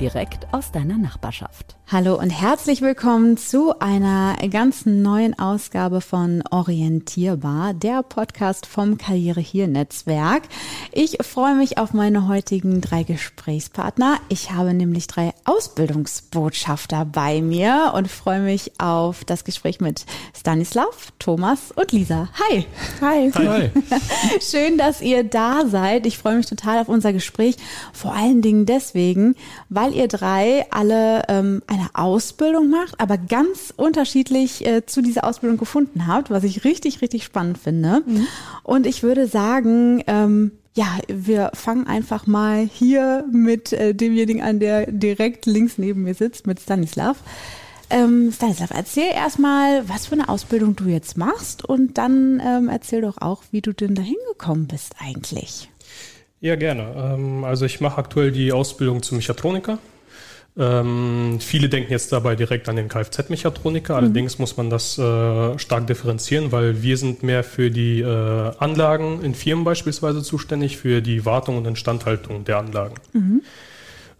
direkt aus deiner Nachbarschaft. Hallo und herzlich willkommen zu einer ganz neuen Ausgabe von Orientierbar, der Podcast vom Karriere hier Netzwerk. Ich freue mich auf meine heutigen drei Gesprächspartner. Ich habe nämlich drei Ausbildungsbotschafter bei mir und freue mich auf das Gespräch mit Stanislav, Thomas und Lisa. Hi. Hi. Hi. Schön, dass ihr da seid. Ich freue mich total auf unser Gespräch. Vor allen Dingen deswegen, weil ihr drei alle ähm, eine Ausbildung macht, aber ganz unterschiedlich äh, zu dieser Ausbildung gefunden habt, was ich richtig, richtig spannend finde. Mhm. Und ich würde sagen, ähm, ja, wir fangen einfach mal hier mit äh, demjenigen an, der direkt links neben mir sitzt, mit Stanislav. Ähm, Stanislav, erzähl erstmal, was für eine Ausbildung du jetzt machst und dann ähm, erzähl doch auch, wie du denn dahin gekommen bist eigentlich. Ja, gerne. Ähm, also ich mache aktuell die Ausbildung zum Mechatroniker. Ähm, viele denken jetzt dabei direkt an den Kfz-Mechatroniker. Mhm. Allerdings muss man das äh, stark differenzieren, weil wir sind mehr für die äh, Anlagen in Firmen beispielsweise zuständig, für die Wartung und Instandhaltung der Anlagen. Mhm.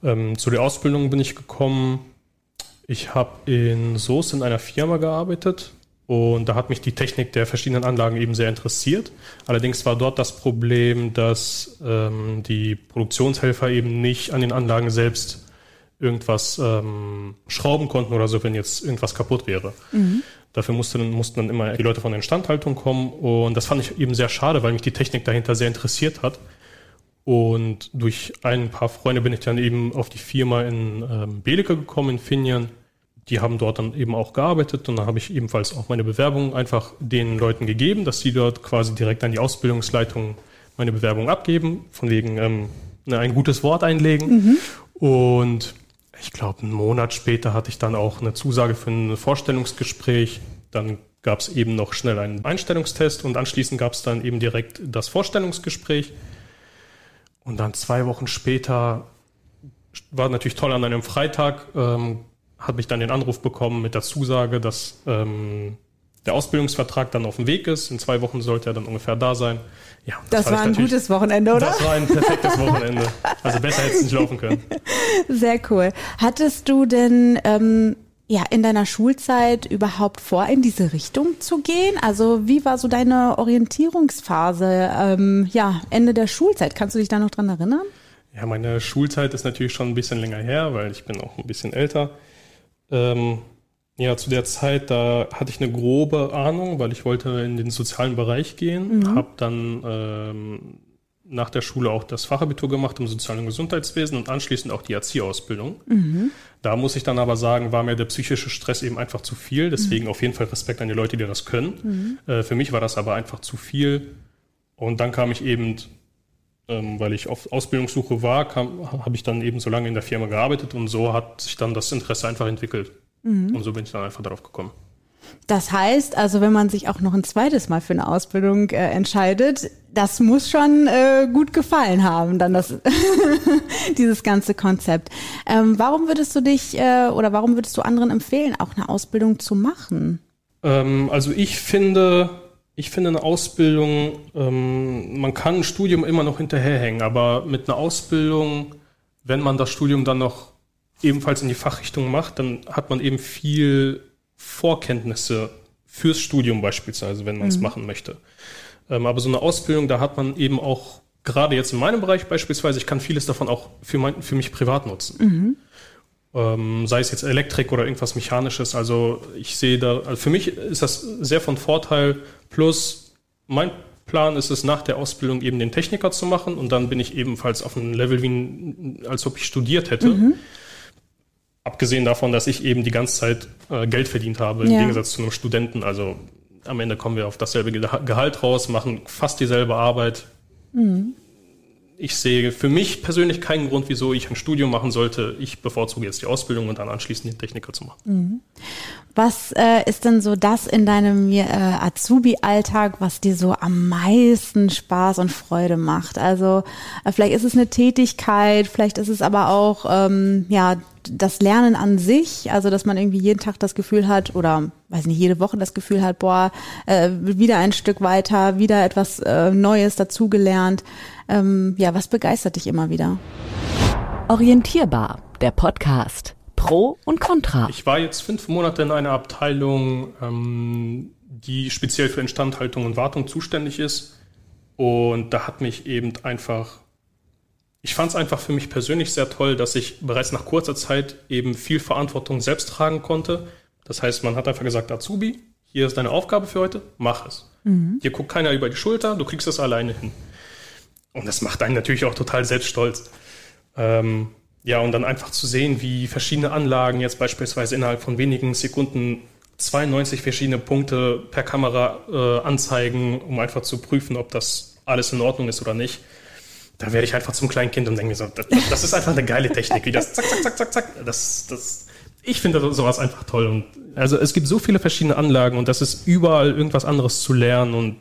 Ähm, zu der Ausbildung bin ich gekommen. Ich habe in Soest in einer Firma gearbeitet und da hat mich die Technik der verschiedenen Anlagen eben sehr interessiert. Allerdings war dort das Problem, dass ähm, die Produktionshelfer eben nicht an den Anlagen selbst irgendwas ähm, schrauben konnten oder so, wenn jetzt irgendwas kaputt wäre. Mhm. Dafür mussten, mussten dann immer die Leute von der Instandhaltung kommen und das fand ich eben sehr schade, weil mich die Technik dahinter sehr interessiert hat. Und durch ein paar Freunde bin ich dann eben auf die Firma in ähm, Beleke gekommen, in Finjan die haben dort dann eben auch gearbeitet und dann habe ich ebenfalls auch meine Bewerbung einfach den Leuten gegeben, dass sie dort quasi direkt an die Ausbildungsleitung meine Bewerbung abgeben, von wegen ähm, ne, ein gutes Wort einlegen. Mhm. Und ich glaube, einen Monat später hatte ich dann auch eine Zusage für ein Vorstellungsgespräch. Dann gab es eben noch schnell einen Einstellungstest und anschließend gab es dann eben direkt das Vorstellungsgespräch. Und dann zwei Wochen später war natürlich toll an einem Freitag, ähm, hat mich dann den Anruf bekommen mit der Zusage, dass ähm, der Ausbildungsvertrag dann auf dem Weg ist. In zwei Wochen sollte er dann ungefähr da sein. Ja, das, das war ein gutes Wochenende, oder? Das war ein perfektes Wochenende. Also besser hätte es nicht laufen können. Sehr cool. Hattest du denn ähm, ja in deiner Schulzeit überhaupt vor, in diese Richtung zu gehen? Also wie war so deine Orientierungsphase? Ähm, ja, Ende der Schulzeit. Kannst du dich da noch dran erinnern? Ja, meine Schulzeit ist natürlich schon ein bisschen länger her, weil ich bin auch ein bisschen älter. Ähm, ja, zu der Zeit, da hatte ich eine grobe Ahnung, weil ich wollte in den sozialen Bereich gehen, mhm. habe dann ähm, nach der Schule auch das Fachabitur gemacht im sozialen Gesundheitswesen und anschließend auch die Erzieherausbildung. Mhm. Da muss ich dann aber sagen, war mir der psychische Stress eben einfach zu viel. Deswegen mhm. auf jeden Fall Respekt an die Leute, die das können. Mhm. Äh, für mich war das aber einfach zu viel. Und dann kam ich eben, ähm, weil ich auf Ausbildungssuche war, habe ich dann eben so lange in der Firma gearbeitet und so hat sich dann das Interesse einfach entwickelt. Mhm. Und so bin ich dann einfach darauf gekommen. Das heißt, also wenn man sich auch noch ein zweites Mal für eine Ausbildung äh, entscheidet, das muss schon äh, gut gefallen haben, dann das dieses ganze Konzept. Ähm, warum würdest du dich äh, oder warum würdest du anderen empfehlen, auch eine Ausbildung zu machen? Ähm, also ich finde, ich finde eine Ausbildung, ähm, man kann ein Studium immer noch hinterherhängen, aber mit einer Ausbildung, wenn man das Studium dann noch ebenfalls in die Fachrichtung macht, dann hat man eben viel Vorkenntnisse fürs Studium beispielsweise, wenn man es mhm. machen möchte. Ähm, aber so eine Ausbildung, da hat man eben auch, gerade jetzt in meinem Bereich beispielsweise, ich kann vieles davon auch für, mein, für mich privat nutzen. Mhm. Ähm, sei es jetzt Elektrik oder irgendwas Mechanisches. Also ich sehe da, also für mich ist das sehr von Vorteil. Plus mein Plan ist es, nach der Ausbildung eben den Techniker zu machen und dann bin ich ebenfalls auf einem Level, wie, als ob ich studiert hätte. Mhm. Abgesehen davon, dass ich eben die ganze Zeit äh, Geld verdient habe, im ja. Gegensatz zu einem Studenten. Also am Ende kommen wir auf dasselbe Gehalt raus, machen fast dieselbe Arbeit. Mhm. ich sehe für mich persönlich keinen Grund, wieso ich ein Studium machen sollte. Ich bevorzuge jetzt die Ausbildung und dann anschließend den Techniker zu machen. Mhm. Was äh, ist denn so das in deinem äh, Azubi-Alltag, was dir so am meisten Spaß und Freude macht? Also äh, vielleicht ist es eine Tätigkeit, vielleicht ist es aber auch ähm, ja das Lernen an sich, also dass man irgendwie jeden Tag das Gefühl hat oder weiß nicht jede Woche das Gefühl hat, boah äh, wieder ein Stück weiter, wieder etwas äh, Neues dazugelernt. Ähm, ja, was begeistert dich immer wieder? Orientierbar, der Podcast. Pro und Contra. Ich war jetzt fünf Monate in einer Abteilung, ähm, die speziell für Instandhaltung und Wartung zuständig ist. Und da hat mich eben einfach, ich fand es einfach für mich persönlich sehr toll, dass ich bereits nach kurzer Zeit eben viel Verantwortung selbst tragen konnte. Das heißt, man hat einfach gesagt, Azubi, hier ist deine Aufgabe für heute, mach es. Mhm. Hier guckt keiner über die Schulter, du kriegst das alleine hin. Und das macht einen natürlich auch total selbststolz. Ähm, ja, und dann einfach zu sehen, wie verschiedene Anlagen jetzt beispielsweise innerhalb von wenigen Sekunden 92 verschiedene Punkte per Kamera äh, anzeigen, um einfach zu prüfen, ob das alles in Ordnung ist oder nicht. Da werde ich einfach zum kleinen Kind und denke mir so, das, das, ist einfach eine geile Technik, wie das zack, zack, zack, zack, zack. Das, das, ich finde sowas einfach toll. Und also es gibt so viele verschiedene Anlagen und das ist überall irgendwas anderes zu lernen und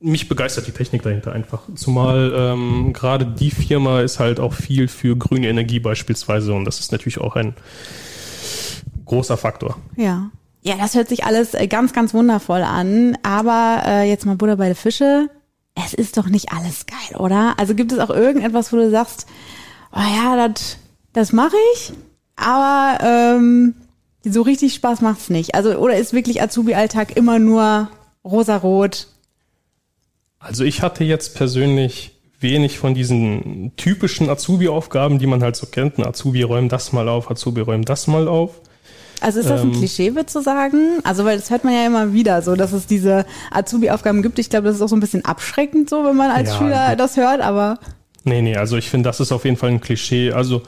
mich begeistert die Technik dahinter einfach. Zumal ähm, gerade die Firma ist halt auch viel für grüne Energie beispielsweise und das ist natürlich auch ein großer Faktor. Ja. Ja, das hört sich alles äh, ganz, ganz wundervoll an. Aber äh, jetzt mal Butter bei der Fische. Es ist doch nicht alles geil, oder? Also gibt es auch irgendetwas, wo du sagst, oh ja, das das mache ich, aber ähm, so richtig Spaß macht's nicht. Also oder ist wirklich Azubi-Alltag immer nur rosarot, also ich hatte jetzt persönlich wenig von diesen typischen Azubi-Aufgaben, die man halt so kennt. Ein Azubi räumt das mal auf, Azubi räumt das mal auf. Also ist das ein ähm, Klischee, wird zu sagen? Also weil das hört man ja immer wieder so, dass es diese Azubi-Aufgaben gibt. Ich glaube, das ist auch so ein bisschen abschreckend so, wenn man als ja, Schüler das hört, aber Nee, nee, also ich finde, das ist auf jeden Fall ein Klischee. Also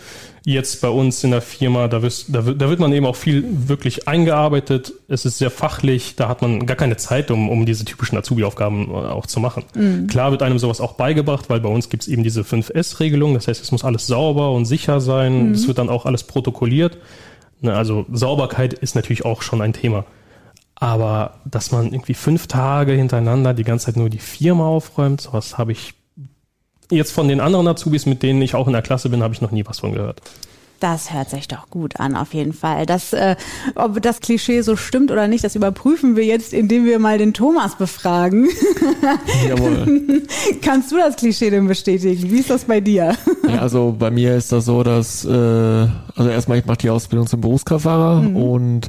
jetzt bei uns in der Firma, da, wirst, da, da wird man eben auch viel wirklich eingearbeitet. Es ist sehr fachlich, da hat man gar keine Zeit, um, um diese typischen Azubi-Aufgaben äh, auch zu machen. Mhm. Klar wird einem sowas auch beigebracht, weil bei uns gibt es eben diese 5S-Regelung. Das heißt, es muss alles sauber und sicher sein. Mhm. Es wird dann auch alles protokolliert. Ne, also Sauberkeit ist natürlich auch schon ein Thema. Aber dass man irgendwie fünf Tage hintereinander die ganze Zeit nur die Firma aufräumt, sowas habe ich Jetzt von den anderen Azubis, mit denen ich auch in der Klasse bin, habe ich noch nie was von gehört. Das hört sich doch gut an, auf jeden Fall. Das, äh, ob das Klischee so stimmt oder nicht, das überprüfen wir jetzt, indem wir mal den Thomas befragen. Jawohl. Kannst du das Klischee denn bestätigen? Wie ist das bei dir? Ja, also bei mir ist das so, dass, äh, also erstmal, ich mache die Ausbildung zum Berufskraftfahrer mhm. und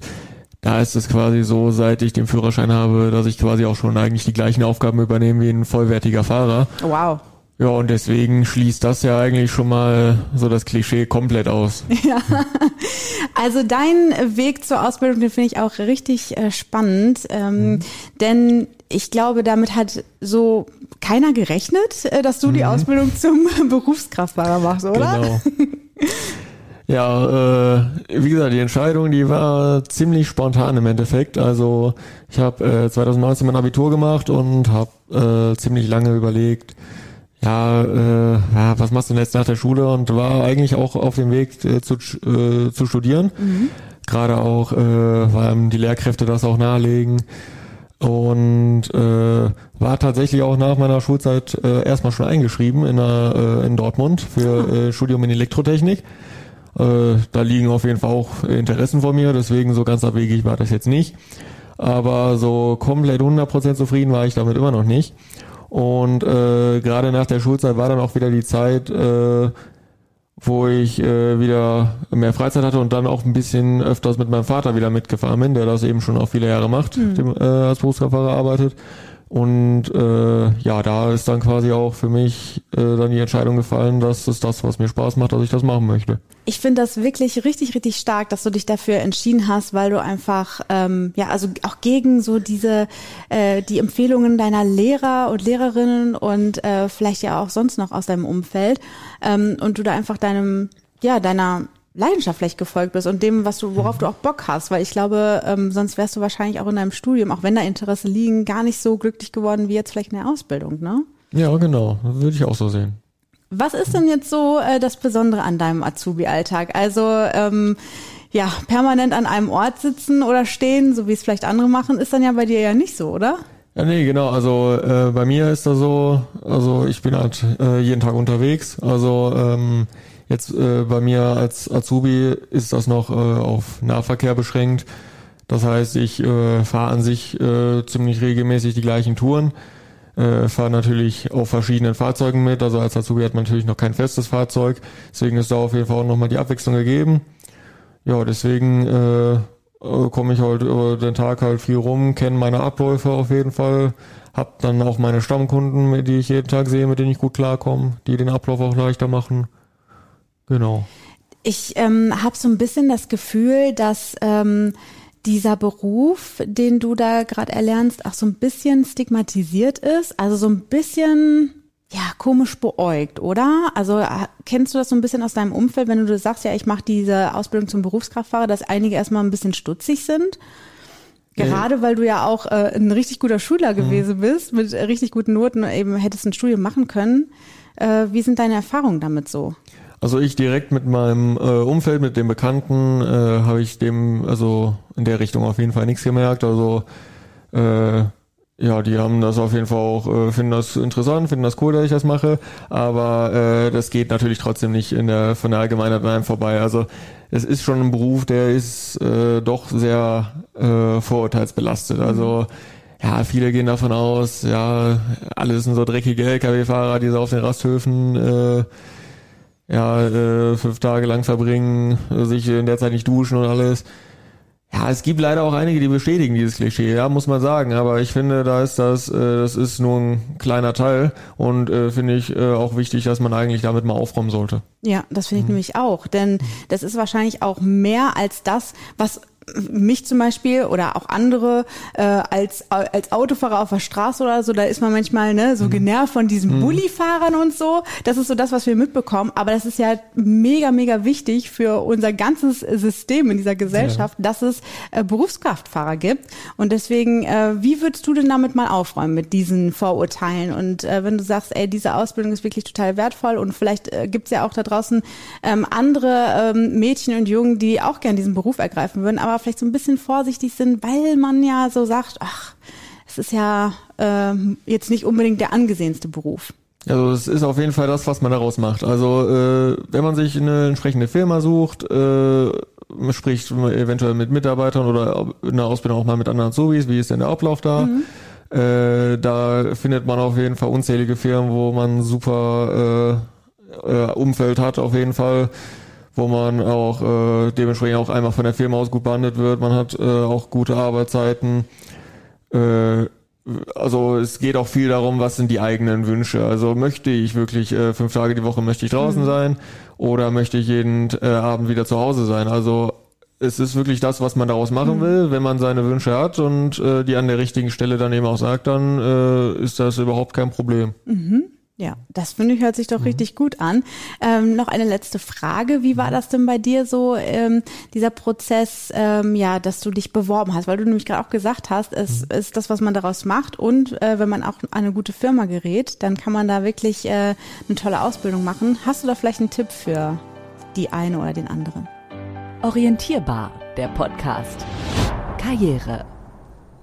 da ist es quasi so, seit ich den Führerschein habe, dass ich quasi auch schon eigentlich die gleichen Aufgaben übernehme wie ein vollwertiger Fahrer. Wow. Ja, und deswegen schließt das ja eigentlich schon mal so das Klischee komplett aus. Ja, also dein Weg zur Ausbildung, den finde ich auch richtig äh, spannend, ähm, mhm. denn ich glaube, damit hat so keiner gerechnet, äh, dass du mhm. die Ausbildung zum Berufskraftfahrer machst, oder? Genau. Ja, äh, wie gesagt, die Entscheidung, die war ziemlich spontan im Endeffekt. Also ich habe äh, 2019 mein Abitur gemacht und habe äh, ziemlich lange überlegt, ja, äh, ja, was machst du denn jetzt nach der Schule und war eigentlich auch auf dem Weg äh, zu, äh, zu studieren. Mhm. Gerade auch, äh, weil die Lehrkräfte das auch nahelegen. Und äh, war tatsächlich auch nach meiner Schulzeit äh, erstmal schon eingeschrieben in, der, äh, in Dortmund für ah. äh, Studium in Elektrotechnik. Äh, da liegen auf jeden Fall auch Interessen vor mir, deswegen so ganz abwegig war das jetzt nicht. Aber so komplett 100% zufrieden war ich damit immer noch nicht. Und äh, gerade nach der Schulzeit war dann auch wieder die Zeit, äh, wo ich äh, wieder mehr Freizeit hatte und dann auch ein bisschen öfters mit meinem Vater wieder mitgefahren bin, der das eben schon auch viele Jahre macht, mhm. dem, äh, als Berufskraftfahrer arbeitet. Und äh, ja, da ist dann quasi auch für mich äh, dann die Entscheidung gefallen, dass es das, was mir Spaß macht, dass ich das machen möchte. Ich finde das wirklich richtig, richtig stark, dass du dich dafür entschieden hast, weil du einfach ähm, ja also auch gegen so diese äh, die Empfehlungen deiner Lehrer und Lehrerinnen und äh, vielleicht ja auch sonst noch aus deinem Umfeld ähm, und du da einfach deinem ja deiner Leidenschaft vielleicht gefolgt bist und dem, was du, worauf du auch Bock hast, weil ich glaube, ähm, sonst wärst du wahrscheinlich auch in deinem Studium, auch wenn da Interesse liegen, gar nicht so glücklich geworden wie jetzt vielleicht in der Ausbildung, ne? Ja, genau, würde ich auch so sehen. Was ist denn jetzt so äh, das Besondere an deinem Azubi-Alltag? Also ähm, ja, permanent an einem Ort sitzen oder stehen, so wie es vielleicht andere machen, ist dann ja bei dir ja nicht so, oder? Ja, nee, genau. Also äh, bei mir ist das so, also ich bin halt äh, jeden Tag unterwegs. Also ähm, jetzt äh, bei mir als Azubi ist das noch äh, auf Nahverkehr beschränkt. Das heißt, ich äh, fahre an sich äh, ziemlich regelmäßig die gleichen Touren. Äh, fahre natürlich auf verschiedenen Fahrzeugen mit. Also als Azubi hat man natürlich noch kein festes Fahrzeug. Deswegen ist da auf jeden Fall auch nochmal die Abwechslung gegeben. Ja, deswegen äh, äh, komme ich halt über den Tag halt viel rum, kenne meine Abläufe auf jeden Fall, hab dann auch meine Stammkunden, die ich jeden Tag sehe, mit denen ich gut klarkomme, die den Ablauf auch leichter machen. Genau. Ich ähm, habe so ein bisschen das Gefühl, dass ähm, dieser Beruf, den du da gerade erlernst, auch so ein bisschen stigmatisiert ist. Also so ein bisschen ja, komisch beäugt, oder? Also äh, kennst du das so ein bisschen aus deinem Umfeld, wenn du sagst, ja, ich mache diese Ausbildung zum Berufskraftfahrer, dass einige erstmal ein bisschen stutzig sind? Gerade weil du ja auch äh, ein richtig guter Schüler mhm. gewesen bist, mit richtig guten Noten eben hättest ein Studium machen können. Äh, wie sind deine Erfahrungen damit so? Also ich direkt mit meinem äh, Umfeld, mit dem Bekannten, äh, habe ich dem also in der Richtung auf jeden Fall nichts gemerkt. Also äh, ja, die haben das auf jeden Fall auch, äh, finden das interessant, finden das cool, dass ich das mache, aber äh, das geht natürlich trotzdem nicht in der von der Allgemeinheit an einem vorbei. Also es ist schon ein Beruf, der ist äh, doch sehr äh, vorurteilsbelastet. Mhm. Also ja, viele gehen davon aus, ja, alle sind so dreckige LKW-Fahrer, die so auf den Rasthöfen äh, ja, äh, fünf Tage lang verbringen, sich in der Zeit nicht duschen und alles. Ja, es gibt leider auch einige, die bestätigen dieses Klischee, ja, muss man sagen. Aber ich finde, da ist das, äh, das ist nur ein kleiner Teil und äh, finde ich äh, auch wichtig, dass man eigentlich damit mal aufräumen sollte. Ja, das finde ich mhm. nämlich auch, denn das ist wahrscheinlich auch mehr als das, was mich zum Beispiel oder auch andere äh, als als Autofahrer auf der Straße oder so, da ist man manchmal ne so mhm. genervt von diesen mhm. Bulli-Fahrern und so. Das ist so das, was wir mitbekommen. Aber das ist ja mega mega wichtig für unser ganzes System in dieser Gesellschaft, ja. dass es äh, Berufskraftfahrer gibt. Und deswegen, äh, wie würdest du denn damit mal aufräumen mit diesen Vorurteilen? Und äh, wenn du sagst, ey, diese Ausbildung ist wirklich total wertvoll und vielleicht äh, gibt's ja auch da draußen ähm, andere ähm, Mädchen und Jungen, die auch gern diesen Beruf ergreifen würden, aber aber vielleicht so ein bisschen vorsichtig sind, weil man ja so sagt, ach, es ist ja äh, jetzt nicht unbedingt der angesehenste Beruf. Also es ist auf jeden Fall das, was man daraus macht. Also äh, wenn man sich eine entsprechende Firma sucht, äh, spricht eventuell mit Mitarbeitern oder in der Ausbildung auch mal mit anderen Azubis, wie ist denn der Ablauf da? Mhm. Äh, da findet man auf jeden Fall unzählige Firmen, wo man super äh, äh, Umfeld hat, auf jeden Fall wo man auch äh, dementsprechend auch einmal von der Firma aus gut behandelt wird. Man hat äh, auch gute Arbeitszeiten. Äh, also es geht auch viel darum, was sind die eigenen Wünsche. Also möchte ich wirklich äh, fünf Tage die Woche möchte ich draußen mhm. sein oder möchte ich jeden äh, Abend wieder zu Hause sein? Also es ist wirklich das, was man daraus machen mhm. will. Wenn man seine Wünsche hat und äh, die an der richtigen Stelle dann eben auch sagt, dann äh, ist das überhaupt kein Problem. Mhm. Ja, das finde ich hört sich doch mhm. richtig gut an. Ähm, noch eine letzte Frage. Wie war das denn bei dir so, ähm, dieser Prozess, ähm, ja, dass du dich beworben hast? Weil du nämlich gerade auch gesagt hast, es mhm. ist das, was man daraus macht. Und äh, wenn man auch eine gute Firma gerät, dann kann man da wirklich äh, eine tolle Ausbildung machen. Hast du da vielleicht einen Tipp für die eine oder den anderen? Orientierbar, der Podcast. Karriere.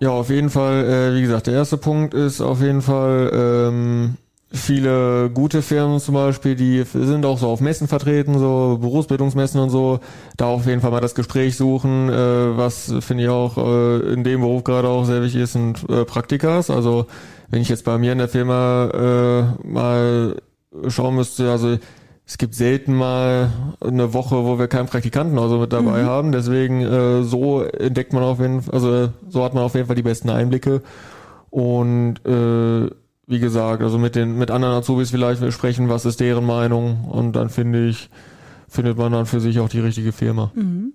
Ja, auf jeden Fall, äh, wie gesagt, der erste Punkt ist auf jeden Fall, ähm, viele gute Firmen zum Beispiel, die sind auch so auf Messen vertreten, so Berufsbildungsmessen und so, da auf jeden Fall mal das Gespräch suchen, äh, was finde ich auch äh, in dem Beruf gerade auch sehr wichtig ist, sind äh, Praktikas. Also wenn ich jetzt bei mir in der Firma äh, mal schauen müsste, also es gibt selten mal eine Woche, wo wir keinen Praktikanten also mit dabei mhm. haben. Deswegen äh, so entdeckt man auf jeden Fall, also so hat man auf jeden Fall die besten Einblicke. Und äh, wie gesagt, also mit den, mit anderen Azubis vielleicht sprechen, was ist deren Meinung und dann finde ich, findet man dann für sich auch die richtige Firma. Mhm.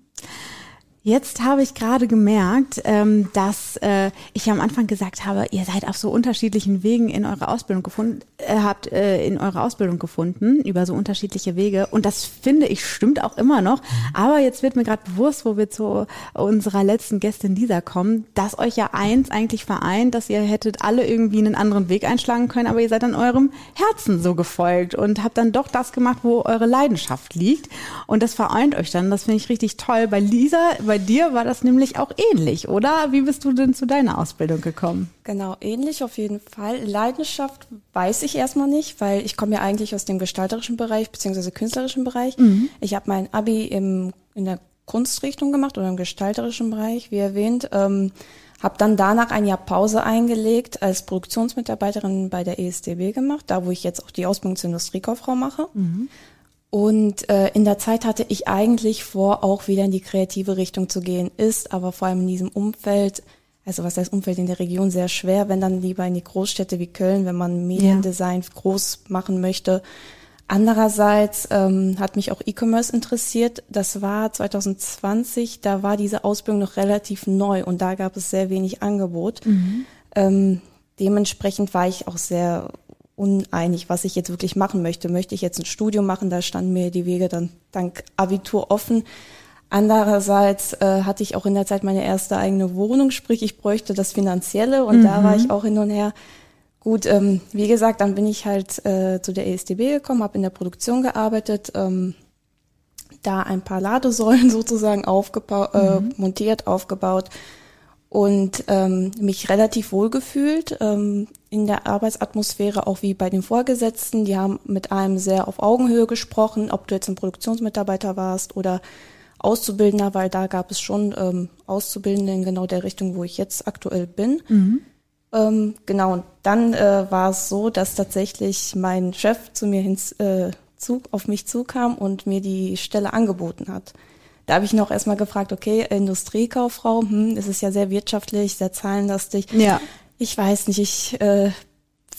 Jetzt habe ich gerade gemerkt, ähm, dass äh, ich am Anfang gesagt habe, ihr seid auf so unterschiedlichen Wegen in eure Ausbildung gefunden, äh, habt äh, in eure Ausbildung gefunden über so unterschiedliche Wege. Und das finde ich stimmt auch immer noch. Aber jetzt wird mir gerade bewusst, wo wir zu unserer letzten Gästin Lisa kommen, dass euch ja eins eigentlich vereint, dass ihr hättet alle irgendwie einen anderen Weg einschlagen können, aber ihr seid dann eurem Herzen so gefolgt und habt dann doch das gemacht, wo eure Leidenschaft liegt. Und das vereint euch dann. Das finde ich richtig toll. Bei Lisa, bei bei dir war das nämlich auch ähnlich, oder? Wie bist du denn zu deiner Ausbildung gekommen? Genau, ähnlich auf jeden Fall. Leidenschaft weiß ich erstmal nicht, weil ich komme ja eigentlich aus dem gestalterischen Bereich beziehungsweise künstlerischen Bereich. Mhm. Ich habe mein Abi im, in der Kunstrichtung gemacht oder im gestalterischen Bereich, wie erwähnt. Ähm, habe dann danach ein Jahr Pause eingelegt als Produktionsmitarbeiterin bei der ESDB gemacht, da wo ich jetzt auch die Ausbildung zur Industriekauffrau mache. Mhm. Und äh, in der Zeit hatte ich eigentlich vor, auch wieder in die kreative Richtung zu gehen, ist aber vor allem in diesem Umfeld, also was heißt Umfeld in der Region, sehr schwer, wenn dann lieber in die Großstädte wie Köln, wenn man Mediendesign ja. groß machen möchte. Andererseits ähm, hat mich auch E-Commerce interessiert. Das war 2020, da war diese Ausbildung noch relativ neu und da gab es sehr wenig Angebot. Mhm. Ähm, dementsprechend war ich auch sehr uneinig, was ich jetzt wirklich machen möchte. Möchte ich jetzt ein Studium machen? Da standen mir die Wege dann dank Abitur offen. Andererseits äh, hatte ich auch in der Zeit meine erste eigene Wohnung, sprich ich bräuchte das Finanzielle und mhm. da war ich auch hin und her. Gut, ähm, wie gesagt, dann bin ich halt äh, zu der ESDB gekommen, habe in der Produktion gearbeitet, ähm, da ein paar Ladesäulen sozusagen aufgebaut, äh, mhm. montiert, aufgebaut und ähm, mich relativ wohl gefühlt ähm, in der Arbeitsatmosphäre, auch wie bei den Vorgesetzten. Die haben mit einem sehr auf Augenhöhe gesprochen, ob du jetzt ein Produktionsmitarbeiter warst oder Auszubildender, weil da gab es schon ähm, Auszubildende in genau der Richtung, wo ich jetzt aktuell bin. Mhm. Ähm, genau, und dann äh, war es so, dass tatsächlich mein Chef zu mir hin, äh, zu, auf mich zukam und mir die Stelle angeboten hat. Da habe ich noch erstmal gefragt, okay, Industriekauffrau, hm, es ist ja sehr wirtschaftlich, sehr zahlenlastig. Ja. Ich weiß nicht, ich äh,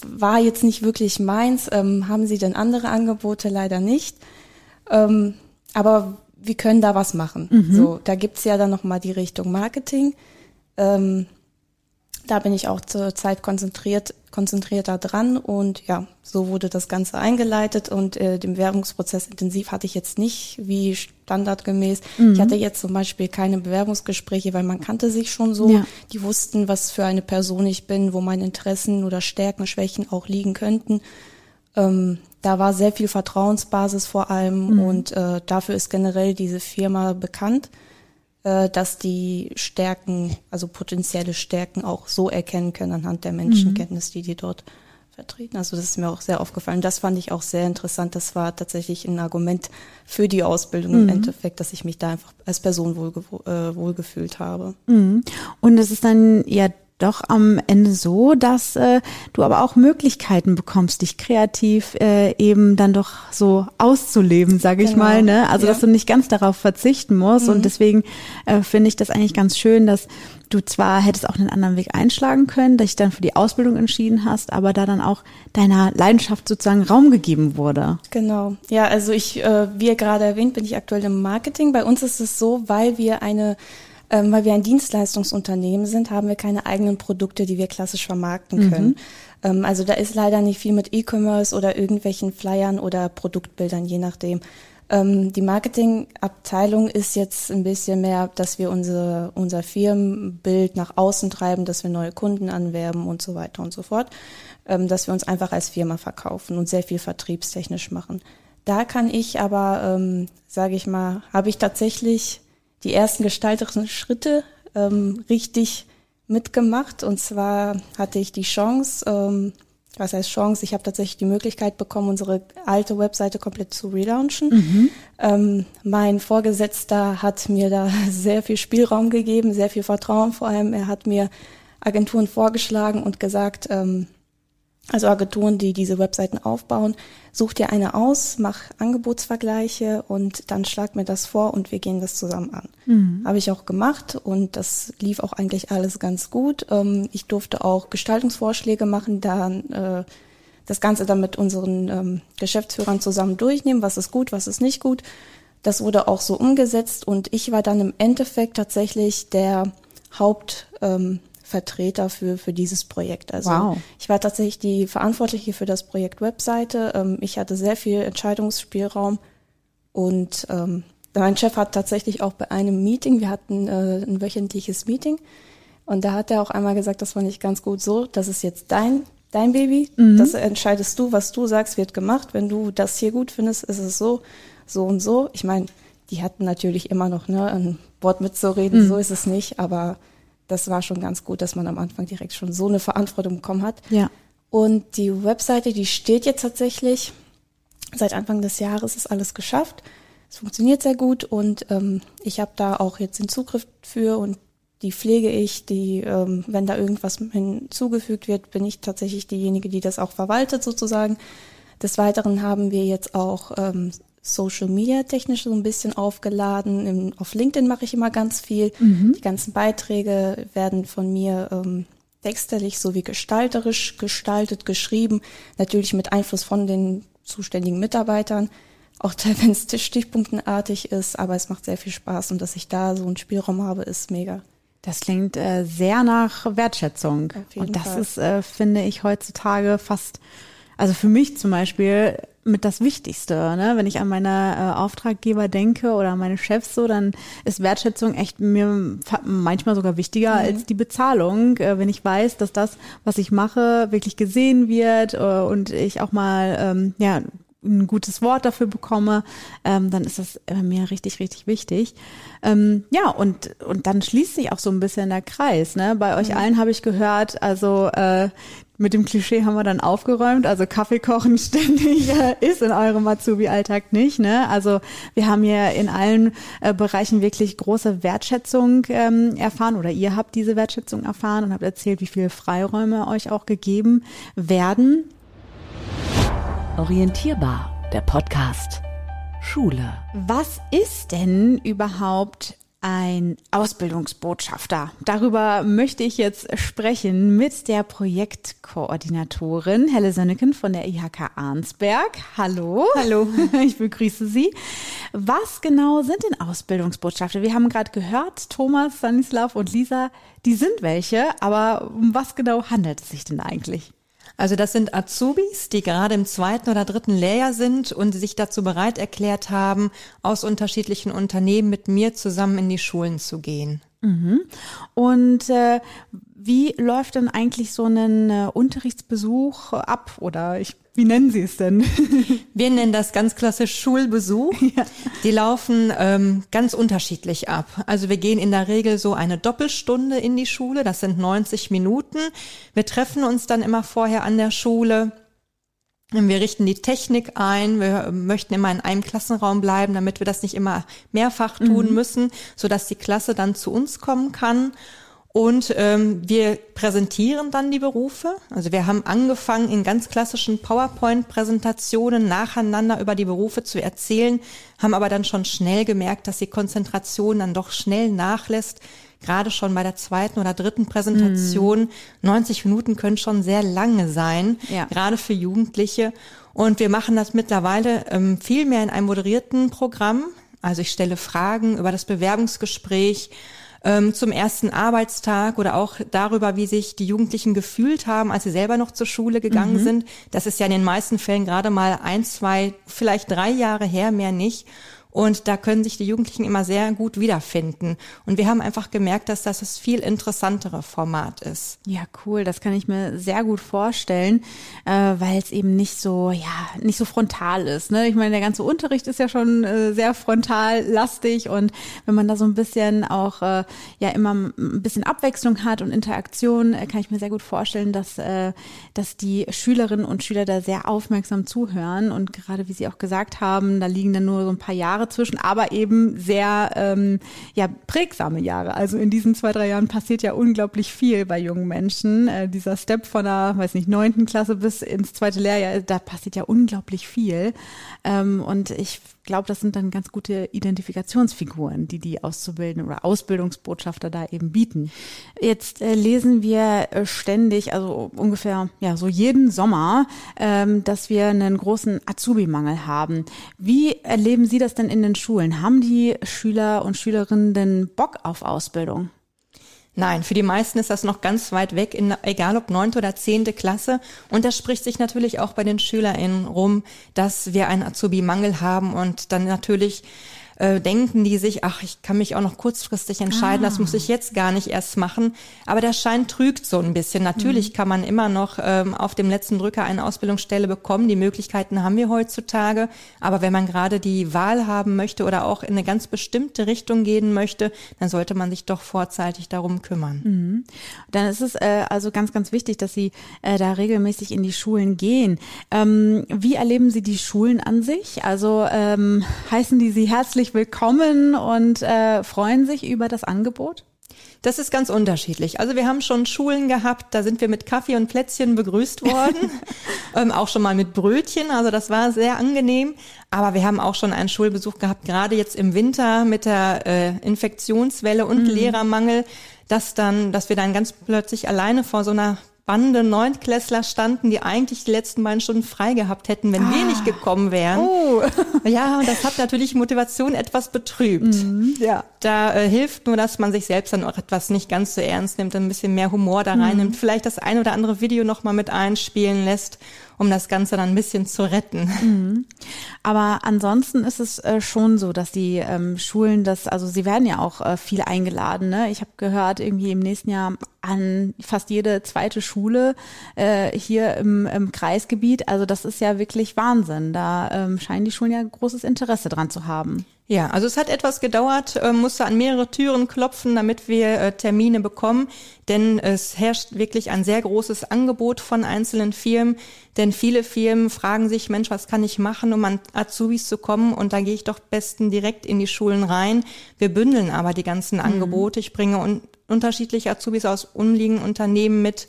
war jetzt nicht wirklich meins. Ähm, haben Sie denn andere Angebote? Leider nicht. Ähm, aber wir können da was machen. Mhm. So, da gibt's ja dann nochmal die Richtung Marketing. Ähm, da bin ich auch zur Zeit konzentriert, konzentrierter dran und ja, so wurde das Ganze eingeleitet und äh, den Bewerbungsprozess intensiv hatte ich jetzt nicht wie standardgemäß. Mhm. Ich hatte jetzt zum Beispiel keine Bewerbungsgespräche, weil man kannte sich schon so. Ja. Die wussten, was für eine Person ich bin, wo meine Interessen oder Stärken, Schwächen auch liegen könnten. Ähm, da war sehr viel Vertrauensbasis vor allem mhm. und äh, dafür ist generell diese Firma bekannt dass die Stärken, also potenzielle Stärken auch so erkennen können anhand der Menschenkenntnis, die die dort vertreten. Also das ist mir auch sehr aufgefallen. Das fand ich auch sehr interessant. Das war tatsächlich ein Argument für die Ausbildung mhm. im Endeffekt, dass ich mich da einfach als Person wohlge äh, wohlgefühlt habe. Mhm. Und es ist dann ja doch am Ende so, dass äh, du aber auch Möglichkeiten bekommst, dich kreativ äh, eben dann doch so auszuleben, sage ich genau. mal. Ne? Also ja. dass du nicht ganz darauf verzichten musst. Mhm. Und deswegen äh, finde ich das eigentlich ganz schön, dass du zwar hättest auch einen anderen Weg einschlagen können, dass dich dann für die Ausbildung entschieden hast, aber da dann auch deiner Leidenschaft sozusagen Raum gegeben wurde. Genau. Ja, also ich, äh, wie ihr gerade erwähnt, bin ich aktuell im Marketing. Bei uns ist es so, weil wir eine ähm, weil wir ein Dienstleistungsunternehmen sind, haben wir keine eigenen Produkte, die wir klassisch vermarkten mhm. können. Mhm. Ähm, also da ist leider nicht viel mit E-Commerce oder irgendwelchen Flyern oder Produktbildern, je nachdem. Ähm, die Marketingabteilung ist jetzt ein bisschen mehr, dass wir unsere, unser Firmenbild nach außen treiben, dass wir neue Kunden anwerben und so weiter und so fort. Ähm, dass wir uns einfach als Firma verkaufen und sehr viel vertriebstechnisch machen. Da kann ich aber, ähm, sage ich mal, habe ich tatsächlich die ersten gestalterischen Schritte ähm, richtig mitgemacht. Und zwar hatte ich die Chance, ähm, was heißt Chance, ich habe tatsächlich die Möglichkeit bekommen, unsere alte Webseite komplett zu relaunchen. Mhm. Ähm, mein Vorgesetzter hat mir da sehr viel Spielraum gegeben, sehr viel Vertrauen vor allem. Er hat mir Agenturen vorgeschlagen und gesagt, ähm, also Agenturen, die diese Webseiten aufbauen, such dir eine aus, mach Angebotsvergleiche und dann schlag mir das vor und wir gehen das zusammen an. Mhm. Habe ich auch gemacht und das lief auch eigentlich alles ganz gut. Ähm, ich durfte auch Gestaltungsvorschläge machen, dann äh, das Ganze dann mit unseren ähm, Geschäftsführern zusammen durchnehmen, was ist gut, was ist nicht gut. das wurde auch so umgesetzt und ich war dann im Endeffekt tatsächlich der Hauptvertreter ähm, für, für dieses Projekt. Also wow. ich war tatsächlich die Verantwortliche für das Projekt Webseite. Ähm, ich hatte sehr viel Entscheidungsspielraum und ähm, mein Chef hat tatsächlich auch bei einem Meeting, wir hatten äh, ein wöchentliches Meeting und da hat er auch einmal gesagt, das fand ich ganz gut so, das ist jetzt dein dein Baby, mhm. das entscheidest du, was du sagst, wird gemacht. Wenn du das hier gut findest, ist es so, so und so. Ich meine, die hatten natürlich immer noch ne, ein Wort mitzureden, mhm. so ist es nicht, aber das war schon ganz gut, dass man am Anfang direkt schon so eine Verantwortung bekommen hat. Ja. Und die Webseite, die steht jetzt tatsächlich seit Anfang des Jahres, ist alles geschafft. Es funktioniert sehr gut und ähm, ich habe da auch jetzt den Zugriff für und die pflege ich, die, ähm, wenn da irgendwas hinzugefügt wird, bin ich tatsächlich diejenige, die das auch verwaltet sozusagen. Des Weiteren haben wir jetzt auch ähm, Social Media technisch so ein bisschen aufgeladen. Im, auf LinkedIn mache ich immer ganz viel. Mhm. Die ganzen Beiträge werden von mir ähm, texterlich sowie gestalterisch gestaltet, geschrieben. Natürlich mit Einfluss von den zuständigen Mitarbeitern. Auch wenn es stichpunktenartig ist, aber es macht sehr viel Spaß und dass ich da so einen Spielraum habe, ist mega. Das klingt äh, sehr nach Wertschätzung. Und das Fall. ist, äh, finde ich, heutzutage fast, also für mich zum Beispiel mit das Wichtigste. Ne? Wenn ich an meine äh, Auftraggeber denke oder an meine Chefs so, dann ist Wertschätzung echt mir manchmal sogar wichtiger mhm. als die Bezahlung. Äh, wenn ich weiß, dass das, was ich mache, wirklich gesehen wird äh, und ich auch mal ähm, ja ein gutes Wort dafür bekomme, ähm, dann ist das mir richtig, richtig wichtig. Ähm, ja, und, und dann schließt sich auch so ein bisschen der Kreis. Ne? Bei euch mhm. allen habe ich gehört, also äh, mit dem Klischee haben wir dann aufgeräumt. Also Kaffee kochen ständig äh, ist in eurem Azubi-Alltag nicht. Ne? Also wir haben hier in allen äh, Bereichen wirklich große Wertschätzung ähm, erfahren oder ihr habt diese Wertschätzung erfahren und habt erzählt, wie viele Freiräume euch auch gegeben werden. Orientierbar, der Podcast. Schule. Was ist denn überhaupt ein Ausbildungsbotschafter. Darüber möchte ich jetzt sprechen mit der Projektkoordinatorin Helle Sönneken von der IHK Arnsberg. Hallo. Hallo. Ich begrüße Sie. Was genau sind denn Ausbildungsbotschafter? Wir haben gerade gehört, Thomas, Stanislav und Lisa, die sind welche, aber um was genau handelt es sich denn eigentlich? Also das sind Azubis, die gerade im zweiten oder dritten Lehrjahr sind und sich dazu bereit erklärt haben, aus unterschiedlichen Unternehmen mit mir zusammen in die Schulen zu gehen. Mhm. Und äh, wie läuft denn eigentlich so ein äh, Unterrichtsbesuch ab? Oder ich wie nennen Sie es denn? Wir nennen das ganz klassisch Schulbesuch. Ja. Die laufen ähm, ganz unterschiedlich ab. Also wir gehen in der Regel so eine Doppelstunde in die Schule, das sind 90 Minuten. Wir treffen uns dann immer vorher an der Schule. Wir richten die Technik ein. Wir möchten immer in einem Klassenraum bleiben, damit wir das nicht immer mehrfach tun mhm. müssen, so dass die Klasse dann zu uns kommen kann. Und ähm, wir präsentieren dann die Berufe. Also wir haben angefangen, in ganz klassischen PowerPoint-Präsentationen nacheinander über die Berufe zu erzählen, haben aber dann schon schnell gemerkt, dass die Konzentration dann doch schnell nachlässt. Gerade schon bei der zweiten oder dritten Präsentation. Mm. 90 Minuten können schon sehr lange sein, ja. gerade für Jugendliche. Und wir machen das mittlerweile ähm, viel mehr in einem moderierten Programm. Also ich stelle Fragen über das Bewerbungsgespräch ähm, zum ersten Arbeitstag oder auch darüber, wie sich die Jugendlichen gefühlt haben, als sie selber noch zur Schule gegangen mhm. sind. Das ist ja in den meisten Fällen gerade mal ein, zwei, vielleicht drei Jahre her, mehr nicht. Und da können sich die Jugendlichen immer sehr gut wiederfinden. Und wir haben einfach gemerkt, dass das das viel interessantere Format ist. Ja, cool. Das kann ich mir sehr gut vorstellen, äh, weil es eben nicht so, ja, nicht so frontal ist. Ne? Ich meine, der ganze Unterricht ist ja schon äh, sehr frontal lastig und wenn man da so ein bisschen auch äh, ja immer ein bisschen Abwechslung hat und Interaktion, äh, kann ich mir sehr gut vorstellen, dass, äh, dass die Schülerinnen und Schüler da sehr aufmerksam zuhören und gerade wie Sie auch gesagt haben, da liegen dann nur so ein paar Jahre Jahre zwischen, aber eben sehr ähm, ja, prägsame Jahre. Also in diesen zwei, drei Jahren passiert ja unglaublich viel bei jungen Menschen. Äh, dieser Step von der, weiß nicht, neunten Klasse bis ins zweite Lehrjahr, da passiert ja unglaublich viel. Ähm, und ich glaube, das sind dann ganz gute Identifikationsfiguren, die die Auszubildenden oder Ausbildungsbotschafter da eben bieten. Jetzt äh, lesen wir äh, ständig, also ungefähr ja so jeden Sommer, ähm, dass wir einen großen Azubi-Mangel haben. Wie erleben Sie das denn in den Schulen? Haben die Schüler und Schülerinnen denn Bock auf Ausbildung? Nein, für die meisten ist das noch ganz weit weg, in, egal ob neunte oder zehnte Klasse. Und das spricht sich natürlich auch bei den SchülerInnen rum, dass wir einen Azubi-Mangel haben und dann natürlich äh, denken die sich, ach, ich kann mich auch noch kurzfristig entscheiden, ah. das muss ich jetzt gar nicht erst machen. Aber der Schein trügt so ein bisschen. Natürlich mhm. kann man immer noch ähm, auf dem letzten Drücker eine Ausbildungsstelle bekommen. Die Möglichkeiten haben wir heutzutage. Aber wenn man gerade die Wahl haben möchte oder auch in eine ganz bestimmte Richtung gehen möchte, dann sollte man sich doch vorzeitig darum kümmern. Mhm. Dann ist es äh, also ganz, ganz wichtig, dass Sie äh, da regelmäßig in die Schulen gehen. Ähm, wie erleben Sie die Schulen an sich? Also ähm, heißen die Sie herzlich herzlich willkommen und äh, freuen sich über das Angebot? Das ist ganz unterschiedlich. Also wir haben schon Schulen gehabt, da sind wir mit Kaffee und Plätzchen begrüßt worden, ähm, auch schon mal mit Brötchen, also das war sehr angenehm. Aber wir haben auch schon einen Schulbesuch gehabt, gerade jetzt im Winter mit der äh, Infektionswelle und mhm. Lehrermangel, dass dann, dass wir dann ganz plötzlich alleine vor so einer Bande Neuntklässler standen, die eigentlich die letzten beiden Stunden frei gehabt hätten, wenn ah. wir nicht gekommen wären. Oh. ja, und das hat natürlich Motivation etwas betrübt. Mhm, ja. Da äh, hilft nur, dass man sich selbst dann auch etwas nicht ganz so ernst nimmt, ein bisschen mehr Humor da reinnimmt, mhm. vielleicht das ein oder andere Video nochmal mit einspielen lässt um das Ganze dann ein bisschen zu retten. Mhm. Aber ansonsten ist es äh, schon so, dass die ähm, Schulen das, also sie werden ja auch äh, viel eingeladen. Ne? Ich habe gehört, irgendwie im nächsten Jahr an fast jede zweite Schule äh, hier im, im Kreisgebiet. Also das ist ja wirklich Wahnsinn. Da ähm, scheinen die Schulen ja großes Interesse dran zu haben. Ja, also es hat etwas gedauert, äh, musste an mehrere Türen klopfen, damit wir äh, Termine bekommen, denn es herrscht wirklich ein sehr großes Angebot von einzelnen Firmen, denn viele Firmen fragen sich, Mensch, was kann ich machen, um an Azubis zu kommen und da gehe ich doch besten direkt in die Schulen rein. Wir bündeln aber die ganzen mhm. Angebote. Ich bringe un unterschiedliche Azubis aus umliegenden Unternehmen mit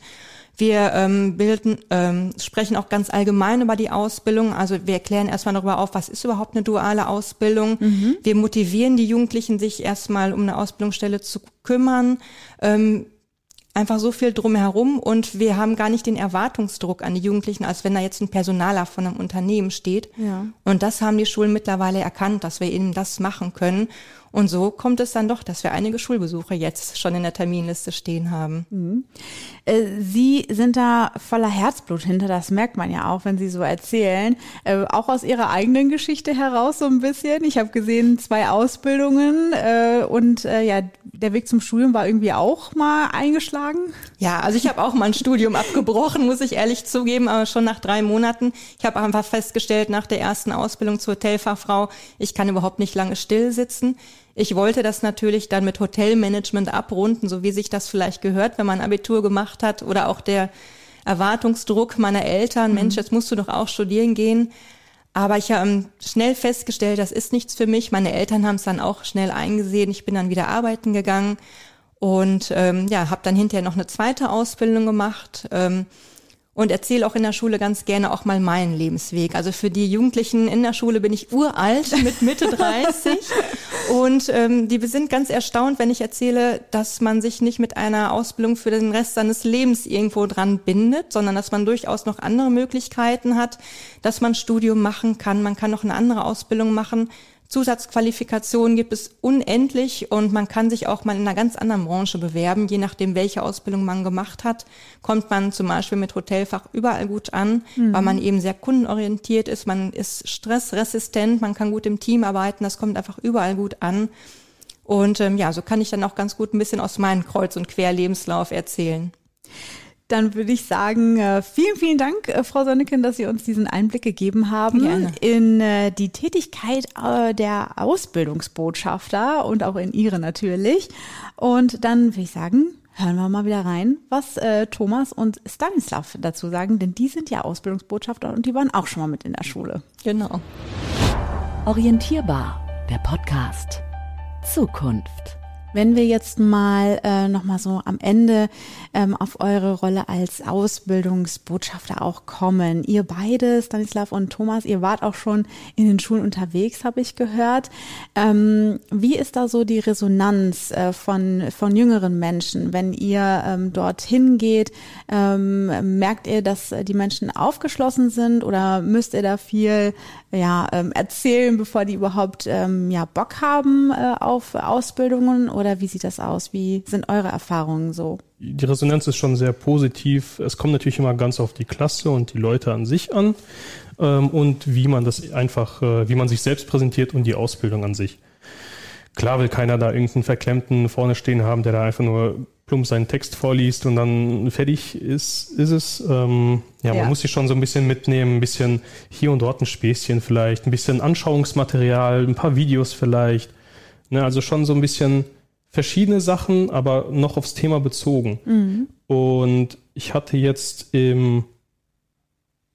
wir ähm, bilden, ähm, sprechen auch ganz allgemein über die Ausbildung. Also wir erklären erstmal darüber auf, was ist überhaupt eine duale Ausbildung. Mhm. Wir motivieren die Jugendlichen, sich erstmal um eine Ausbildungsstelle zu kümmern. Ähm, einfach so viel drumherum und wir haben gar nicht den Erwartungsdruck an die Jugendlichen, als wenn da jetzt ein Personaler von einem Unternehmen steht. Ja. Und das haben die Schulen mittlerweile erkannt, dass wir eben das machen können. Und so kommt es dann doch, dass wir einige Schulbesuche jetzt schon in der Terminliste stehen haben. Mhm. Äh, Sie sind da voller Herzblut hinter, das merkt man ja auch, wenn Sie so erzählen. Äh, auch aus Ihrer eigenen Geschichte heraus so ein bisschen. Ich habe gesehen, zwei Ausbildungen äh, und ja, der Weg zum Studium war irgendwie auch mal eingeschlagen. Ja, also ich habe auch mal ein Studium abgebrochen, muss ich ehrlich zugeben, aber schon nach drei Monaten. Ich habe einfach festgestellt, nach der ersten Ausbildung zur Hotelfachfrau, ich kann überhaupt nicht lange still sitzen. Ich wollte das natürlich dann mit Hotelmanagement abrunden, so wie sich das vielleicht gehört, wenn man Abitur gemacht hat oder auch der Erwartungsdruck meiner Eltern, mhm. Mensch, jetzt musst du doch auch studieren gehen. Aber ich habe schnell festgestellt, das ist nichts für mich. Meine Eltern haben es dann auch schnell eingesehen. Ich bin dann wieder arbeiten gegangen und ähm, ja, habe dann hinterher noch eine zweite Ausbildung gemacht. Ähm, und erzähle auch in der Schule ganz gerne auch mal meinen Lebensweg. Also für die Jugendlichen in der Schule bin ich uralt mit Mitte 30 und ähm, die sind ganz erstaunt, wenn ich erzähle, dass man sich nicht mit einer Ausbildung für den Rest seines Lebens irgendwo dran bindet, sondern dass man durchaus noch andere Möglichkeiten hat, dass man Studium machen kann, man kann noch eine andere Ausbildung machen Zusatzqualifikationen gibt es unendlich und man kann sich auch mal in einer ganz anderen Branche bewerben. Je nachdem, welche Ausbildung man gemacht hat, kommt man zum Beispiel mit Hotelfach überall gut an, mhm. weil man eben sehr kundenorientiert ist. Man ist stressresistent, man kann gut im Team arbeiten. Das kommt einfach überall gut an. Und ähm, ja, so kann ich dann auch ganz gut ein bisschen aus meinem Kreuz- und Querlebenslauf erzählen. Dann würde ich sagen, äh, vielen, vielen Dank, äh, Frau Sonneken, dass Sie uns diesen Einblick gegeben haben Gerne. in äh, die Tätigkeit der Ausbildungsbotschafter und auch in Ihre natürlich. Und dann würde ich sagen, hören wir mal wieder rein, was Thomas und Stanislav dazu sagen, denn die sind ja Ausbildungsbotschafter und die waren auch schon mal mit in der Schule. Genau. Orientierbar, der Podcast. Zukunft. Wenn wir jetzt mal äh, nochmal so am Ende ähm, auf eure Rolle als Ausbildungsbotschafter auch kommen. Ihr beide, Stanislav und Thomas, ihr wart auch schon in den Schulen unterwegs, habe ich gehört. Ähm, wie ist da so die Resonanz äh, von, von jüngeren Menschen, wenn ihr ähm, dorthin geht? Ähm, merkt ihr, dass die Menschen aufgeschlossen sind oder müsst ihr da viel ja, ähm, erzählen, bevor die überhaupt ähm, ja, Bock haben äh, auf Ausbildungen? Oder wie sieht das aus? Wie sind eure Erfahrungen so? Die Resonanz ist schon sehr positiv. Es kommt natürlich immer ganz auf die Klasse und die Leute an sich an ähm, und wie man das einfach, äh, wie man sich selbst präsentiert und die Ausbildung an sich. Klar will keiner da irgendeinen Verklemmten vorne stehen haben, der da einfach nur plump seinen Text vorliest und dann fertig ist, ist es. Ähm, ja, man ja. muss sich schon so ein bisschen mitnehmen, ein bisschen hier und dort ein Späßchen vielleicht, ein bisschen Anschauungsmaterial, ein paar Videos vielleicht. Ne, also schon so ein bisschen verschiedene Sachen, aber noch aufs Thema bezogen. Mhm. Und ich hatte jetzt im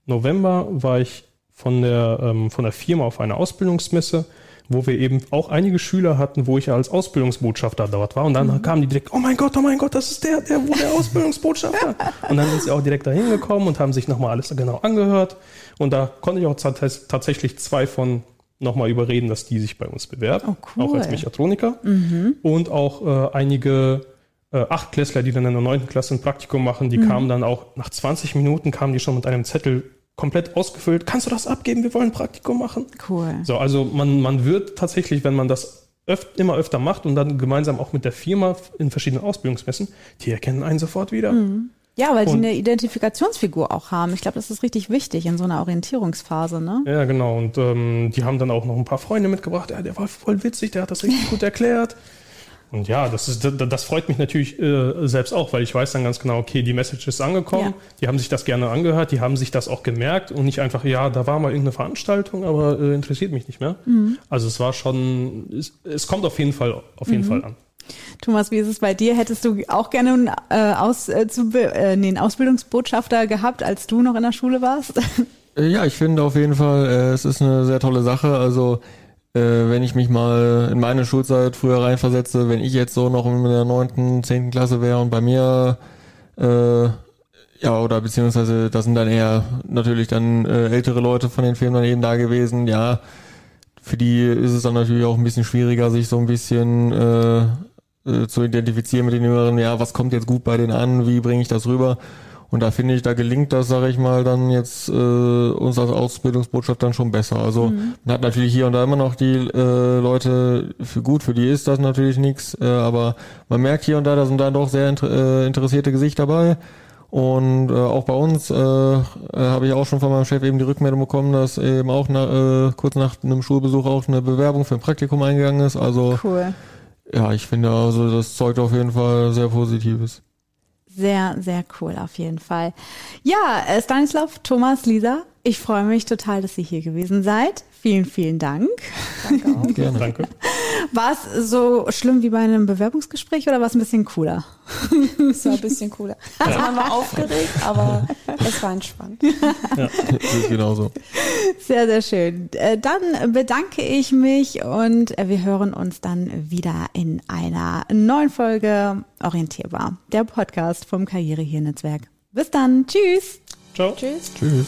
November war ich von der, ähm, von der Firma auf einer Ausbildungsmesse wo wir eben auch einige Schüler hatten, wo ich als Ausbildungsbotschafter dort war. Und dann mhm. kamen die direkt, oh mein Gott, oh mein Gott, das ist der, der, wo der Ausbildungsbotschafter. und dann sind sie auch direkt dahin gekommen und haben sich nochmal alles genau angehört. Und da konnte ich auch tatsächlich zwei von nochmal überreden, dass die sich bei uns bewerben, oh, cool. auch als Mechatroniker. Mhm. Und auch äh, einige äh, Achtklässler, die dann in der neunten Klasse ein Praktikum machen, die mhm. kamen dann auch, nach 20 Minuten kamen die schon mit einem Zettel komplett ausgefüllt. Kannst du das abgeben? Wir wollen ein Praktikum machen. Cool. So, also man, man wird tatsächlich, wenn man das öf immer öfter macht und dann gemeinsam auch mit der Firma in verschiedenen Ausbildungsmessen, die erkennen einen sofort wieder. Mhm. Ja, weil und, die eine Identifikationsfigur auch haben. Ich glaube, das ist richtig wichtig in so einer Orientierungsphase, ne? Ja, genau. Und ähm, die haben dann auch noch ein paar Freunde mitgebracht. Ja, der war voll witzig, der hat das richtig gut erklärt. Und ja, das, ist, das freut mich natürlich äh, selbst auch, weil ich weiß dann ganz genau, okay, die Message ist angekommen, ja. die haben sich das gerne angehört, die haben sich das auch gemerkt und nicht einfach, ja, da war mal irgendeine Veranstaltung, aber äh, interessiert mich nicht mehr. Mhm. Also es war schon, es, es, kommt auf jeden Fall, auf jeden mhm. Fall an. Thomas, wie ist es bei dir? Hättest du auch gerne einen, äh, Aus, äh, zu, äh, nee, einen Ausbildungsbotschafter gehabt, als du noch in der Schule warst? Äh, ja, ich finde auf jeden Fall, äh, es ist eine sehr tolle Sache. Also äh, wenn ich mich mal in meine Schulzeit früher reinversetze, wenn ich jetzt so noch in der neunten, zehnten Klasse wäre und bei mir äh, ja, oder beziehungsweise das sind dann eher natürlich dann äh, ältere Leute von den Filmen dann eben da gewesen, ja, für die ist es dann natürlich auch ein bisschen schwieriger, sich so ein bisschen äh, äh, zu identifizieren mit den Jüngeren, ja, was kommt jetzt gut bei denen an, wie bringe ich das rüber? Und da finde ich, da gelingt das, sage ich mal, dann jetzt äh, uns als Ausbildungsbotschaft dann schon besser. Also mhm. man hat natürlich hier und da immer noch die äh, Leute, für gut, für die ist das natürlich nichts, äh, aber man merkt hier und da, da sind da doch sehr inter äh, interessierte Gesichter dabei. Und äh, auch bei uns äh, äh, habe ich auch schon von meinem Chef eben die Rückmeldung bekommen, dass eben auch na, äh, kurz nach einem Schulbesuch auch eine Bewerbung für ein Praktikum eingegangen ist. Also cool. ja, ich finde also das zeugt auf jeden Fall sehr Positives. Sehr, sehr cool auf jeden Fall. Ja, äh, Stanislav, Thomas, Lisa, ich freue mich total, dass ihr hier gewesen seid. Vielen, vielen Dank. Danke auch. Gerne. Danke. War es so schlimm wie bei einem Bewerbungsgespräch oder war es ein bisschen cooler? Es war ein bisschen cooler. Also man war aufgeregt, aber es war entspannt. Ja, genauso. Sehr, sehr schön. Äh, dann bedanke ich mich und wir hören uns dann wieder in einer neuen Folge Orientierbar, der Podcast vom Karrierehirnetzwerk. Bis dann. Tschüss. Ciao. Tschüss. Tschüss.